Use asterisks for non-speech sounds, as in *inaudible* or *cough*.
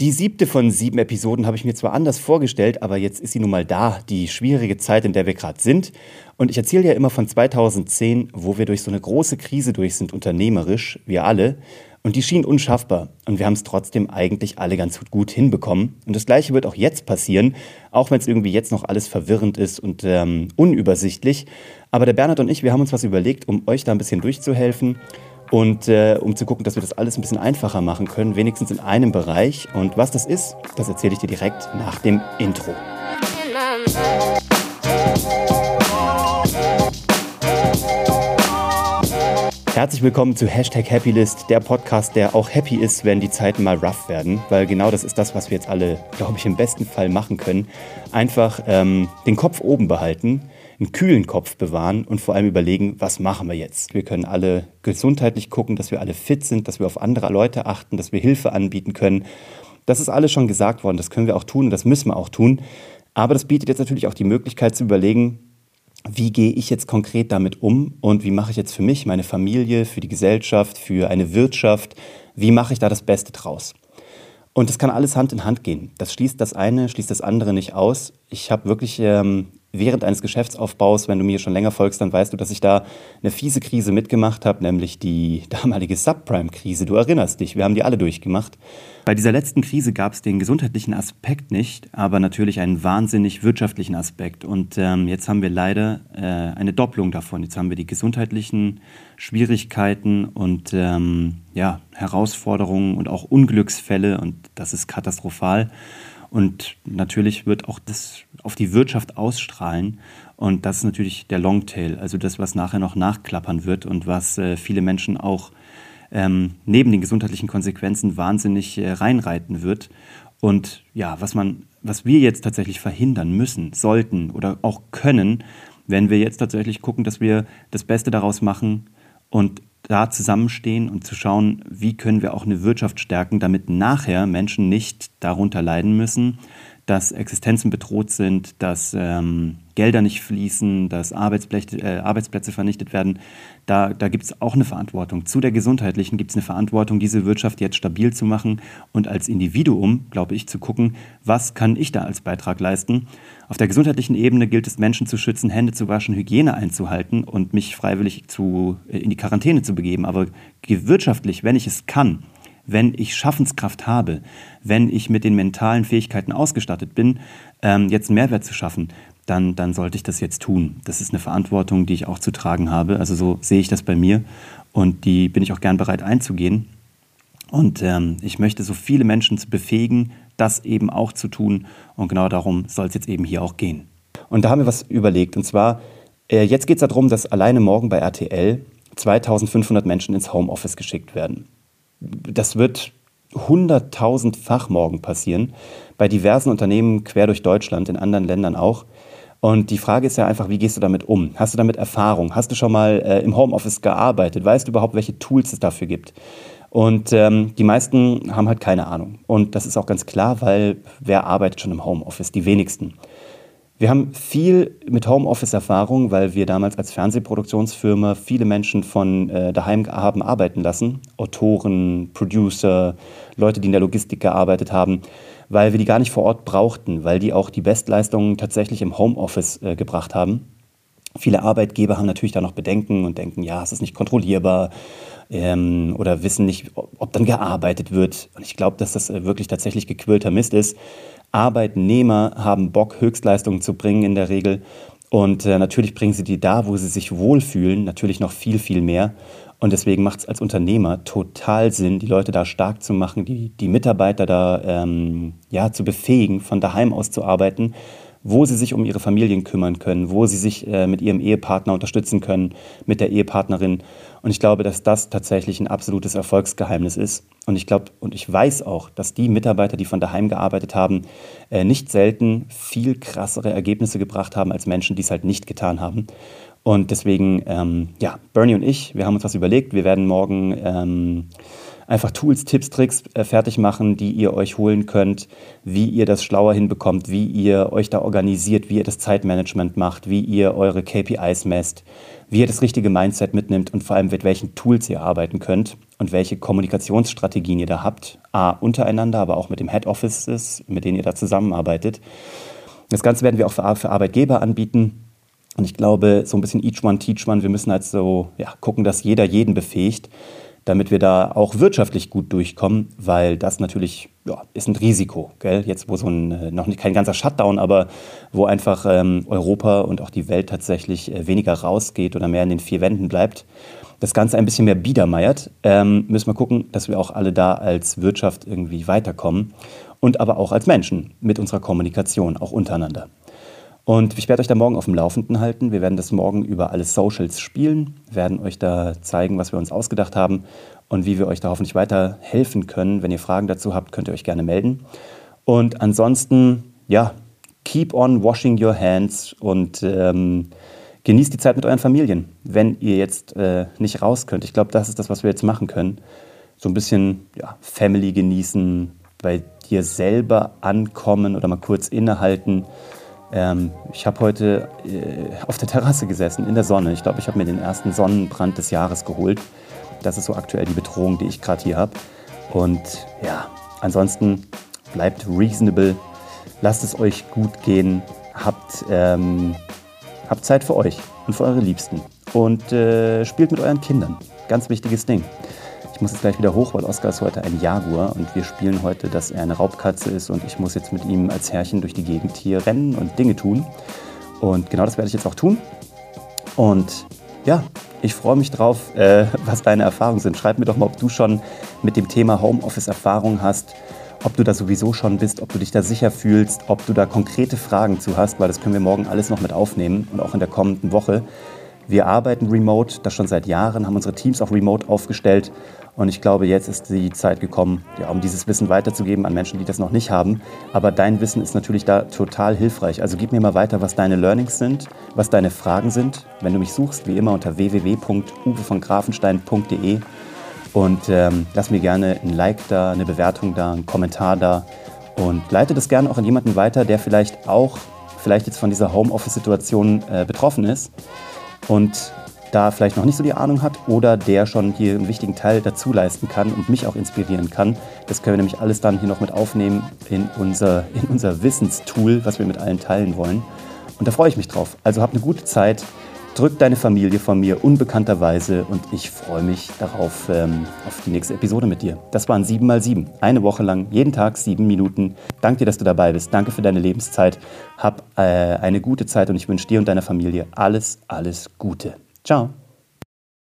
Die siebte von sieben Episoden habe ich mir zwar anders vorgestellt, aber jetzt ist sie nun mal da, die schwierige Zeit, in der wir gerade sind. Und ich erzähle ja immer von 2010, wo wir durch so eine große Krise durch sind, unternehmerisch, wir alle. Und die schien unschaffbar. Und wir haben es trotzdem eigentlich alle ganz gut hinbekommen. Und das Gleiche wird auch jetzt passieren, auch wenn es irgendwie jetzt noch alles verwirrend ist und ähm, unübersichtlich. Aber der Bernhard und ich, wir haben uns was überlegt, um euch da ein bisschen durchzuhelfen und äh, um zu gucken, dass wir das alles ein bisschen einfacher machen können, wenigstens in einem Bereich. Und was das ist, das erzähle ich dir direkt nach dem Intro. Herzlich willkommen zu Hashtag Happylist, der Podcast, der auch happy ist, wenn die Zeiten mal rough werden, weil genau das ist das, was wir jetzt alle, glaube ich, im besten Fall machen können. Einfach ähm, den Kopf oben behalten, einen kühlen Kopf bewahren und vor allem überlegen, was machen wir jetzt. Wir können alle gesundheitlich gucken, dass wir alle fit sind, dass wir auf andere Leute achten, dass wir Hilfe anbieten können. Das ist alles schon gesagt worden, das können wir auch tun und das müssen wir auch tun. Aber das bietet jetzt natürlich auch die Möglichkeit zu überlegen, wie gehe ich jetzt konkret damit um und wie mache ich jetzt für mich, meine Familie, für die Gesellschaft, für eine Wirtschaft, wie mache ich da das Beste draus? Und das kann alles Hand in Hand gehen. Das schließt das eine, schließt das andere nicht aus. Ich habe wirklich ähm, während eines Geschäftsaufbaus, wenn du mir schon länger folgst, dann weißt du, dass ich da eine fiese Krise mitgemacht habe, nämlich die *laughs* damalige Subprime-Krise. Du erinnerst dich, wir haben die alle durchgemacht. Bei dieser letzten Krise gab es den gesundheitlichen Aspekt nicht, aber natürlich einen wahnsinnig wirtschaftlichen Aspekt. Und ähm, jetzt haben wir leider äh, eine Doppelung davon. Jetzt haben wir die gesundheitlichen Schwierigkeiten und ähm, ja, Herausforderungen und auch Unglücksfälle und das ist katastrophal. Und natürlich wird auch das auf die Wirtschaft ausstrahlen. Und das ist natürlich der Longtail, also das, was nachher noch nachklappern wird und was äh, viele Menschen auch ähm, neben den gesundheitlichen Konsequenzen wahnsinnig äh, reinreiten wird. Und ja, was man, was wir jetzt tatsächlich verhindern müssen, sollten oder auch können, wenn wir jetzt tatsächlich gucken, dass wir das Beste daraus machen und da zusammenstehen und zu schauen, wie können wir auch eine Wirtschaft stärken, damit nachher Menschen nicht darunter leiden müssen, dass Existenzen bedroht sind, dass ähm, Gelder nicht fließen, dass Arbeitsplätze, äh, Arbeitsplätze vernichtet werden. Da, da gibt es auch eine Verantwortung. Zu der gesundheitlichen gibt es eine Verantwortung, diese Wirtschaft jetzt stabil zu machen und als Individuum, glaube ich, zu gucken, was kann ich da als Beitrag leisten. Auf der gesundheitlichen Ebene gilt es, Menschen zu schützen, Hände zu waschen, Hygiene einzuhalten und mich freiwillig zu, äh, in die Quarantäne zu begeben. Aber wirtschaftlich, wenn ich es kann, wenn ich Schaffenskraft habe, wenn ich mit den mentalen Fähigkeiten ausgestattet bin, ähm, jetzt einen Mehrwert zu schaffen, dann, dann sollte ich das jetzt tun. Das ist eine Verantwortung, die ich auch zu tragen habe. Also so sehe ich das bei mir und die bin ich auch gern bereit einzugehen. Und ähm, ich möchte so viele Menschen zu befähigen, das eben auch zu tun. Und genau darum soll es jetzt eben hier auch gehen. Und da haben wir was überlegt. Und zwar, äh, jetzt geht es darum, dass alleine morgen bei RTL 2500 Menschen ins Homeoffice geschickt werden das wird hunderttausendfach morgen passieren, bei diversen Unternehmen quer durch Deutschland, in anderen Ländern auch. Und die Frage ist ja einfach, wie gehst du damit um? Hast du damit Erfahrung? Hast du schon mal äh, im Homeoffice gearbeitet? Weißt du überhaupt, welche Tools es dafür gibt? Und ähm, die meisten haben halt keine Ahnung. Und das ist auch ganz klar, weil wer arbeitet schon im Homeoffice? Die wenigsten. Wir haben viel mit Homeoffice-Erfahrung, weil wir damals als Fernsehproduktionsfirma viele Menschen von äh, daheim haben arbeiten lassen. Autoren, Producer, Leute, die in der Logistik gearbeitet haben, weil wir die gar nicht vor Ort brauchten, weil die auch die Bestleistungen tatsächlich im Homeoffice äh, gebracht haben. Viele Arbeitgeber haben natürlich da noch Bedenken und denken, ja, es ist nicht kontrollierbar ähm, oder wissen nicht, ob, dann gearbeitet wird. Und ich glaube, dass das äh, wirklich tatsächlich gequillter Mist ist. Arbeitnehmer haben Bock, Höchstleistungen zu bringen in der Regel. Und äh, natürlich bringen sie die da, wo sie sich wohlfühlen, natürlich noch viel, viel mehr. Und deswegen macht es als Unternehmer total Sinn, die Leute da stark zu machen, die, die Mitarbeiter da ähm, ja, zu befähigen, von daheim aus zu arbeiten wo sie sich um ihre Familien kümmern können, wo sie sich äh, mit ihrem Ehepartner unterstützen können, mit der Ehepartnerin. Und ich glaube, dass das tatsächlich ein absolutes Erfolgsgeheimnis ist. Und ich glaube und ich weiß auch, dass die Mitarbeiter, die von daheim gearbeitet haben, äh, nicht selten viel krassere Ergebnisse gebracht haben als Menschen, die es halt nicht getan haben. Und deswegen, ähm, ja, Bernie und ich, wir haben uns was überlegt. Wir werden morgen ähm, einfach Tools, Tipps, Tricks äh, fertig machen, die ihr euch holen könnt, wie ihr das schlauer hinbekommt, wie ihr euch da organisiert, wie ihr das Zeitmanagement macht, wie ihr eure KPIs messt, wie ihr das richtige Mindset mitnimmt und vor allem mit welchen Tools ihr arbeiten könnt und welche Kommunikationsstrategien ihr da habt. A, untereinander, aber auch mit dem Head Offices, mit denen ihr da zusammenarbeitet. Das Ganze werden wir auch für, für Arbeitgeber anbieten. Und ich glaube, so ein bisschen each one, teach one. Wir müssen halt so ja, gucken, dass jeder jeden befähigt, damit wir da auch wirtschaftlich gut durchkommen, weil das natürlich ja, ist ein Risiko. Gell? Jetzt, wo so ein, äh, noch kein ganzer Shutdown, aber wo einfach ähm, Europa und auch die Welt tatsächlich äh, weniger rausgeht oder mehr in den vier Wänden bleibt, das Ganze ein bisschen mehr biedermeiert, ähm, müssen wir gucken, dass wir auch alle da als Wirtschaft irgendwie weiterkommen und aber auch als Menschen mit unserer Kommunikation, auch untereinander. Und ich werde euch da morgen auf dem Laufenden halten. Wir werden das morgen über alle Socials spielen, werden euch da zeigen, was wir uns ausgedacht haben und wie wir euch da hoffentlich weiter helfen können. Wenn ihr Fragen dazu habt, könnt ihr euch gerne melden. Und ansonsten, ja, keep on washing your hands und ähm, genießt die Zeit mit euren Familien, wenn ihr jetzt äh, nicht raus könnt. Ich glaube, das ist das, was wir jetzt machen können. So ein bisschen ja, Family genießen, bei dir selber ankommen oder mal kurz innehalten ähm, ich habe heute äh, auf der Terrasse gesessen, in der Sonne. Ich glaube, ich habe mir den ersten Sonnenbrand des Jahres geholt. Das ist so aktuell die Bedrohung, die ich gerade hier habe. Und ja, ansonsten bleibt reasonable, lasst es euch gut gehen, habt, ähm, habt Zeit für euch und für eure Liebsten und äh, spielt mit euren Kindern. Ganz wichtiges Ding. Ich muss jetzt gleich wieder hoch, weil Oskar ist heute ein Jaguar und wir spielen heute, dass er eine Raubkatze ist und ich muss jetzt mit ihm als Herrchen durch die Gegend hier rennen und Dinge tun. Und genau das werde ich jetzt auch tun. Und ja, ich freue mich drauf, äh, was deine Erfahrungen sind. Schreib mir doch mal, ob du schon mit dem Thema Homeoffice Erfahrung hast, ob du da sowieso schon bist, ob du dich da sicher fühlst, ob du da konkrete Fragen zu hast, weil das können wir morgen alles noch mit aufnehmen und auch in der kommenden Woche. Wir arbeiten remote, das schon seit Jahren, haben unsere Teams auch remote aufgestellt und ich glaube, jetzt ist die Zeit gekommen, ja, um dieses Wissen weiterzugeben an Menschen, die das noch nicht haben. Aber dein Wissen ist natürlich da total hilfreich. Also gib mir mal weiter, was deine Learnings sind, was deine Fragen sind. Wenn du mich suchst, wie immer unter www.uwevongrafenstein.de und ähm, lass mir gerne ein Like da, eine Bewertung da, einen Kommentar da und leite das gerne auch an jemanden weiter, der vielleicht auch, vielleicht jetzt von dieser Homeoffice-Situation äh, betroffen ist und da vielleicht noch nicht so die Ahnung hat oder der schon hier einen wichtigen Teil dazu leisten kann und mich auch inspirieren kann. Das können wir nämlich alles dann hier noch mit aufnehmen in unser, *laughs* in unser Wissenstool, was wir mit allen teilen wollen. Und da freue ich mich drauf. Also hab eine gute Zeit, drück deine Familie von mir unbekannterweise und ich freue mich darauf, ähm, auf die nächste Episode mit dir. Das waren 7 mal 7 Eine Woche lang, jeden Tag sieben Minuten. Danke dir, dass du dabei bist. Danke für deine Lebenszeit. Hab äh, eine gute Zeit und ich wünsche dir und deiner Familie alles, alles Gute. Ciao.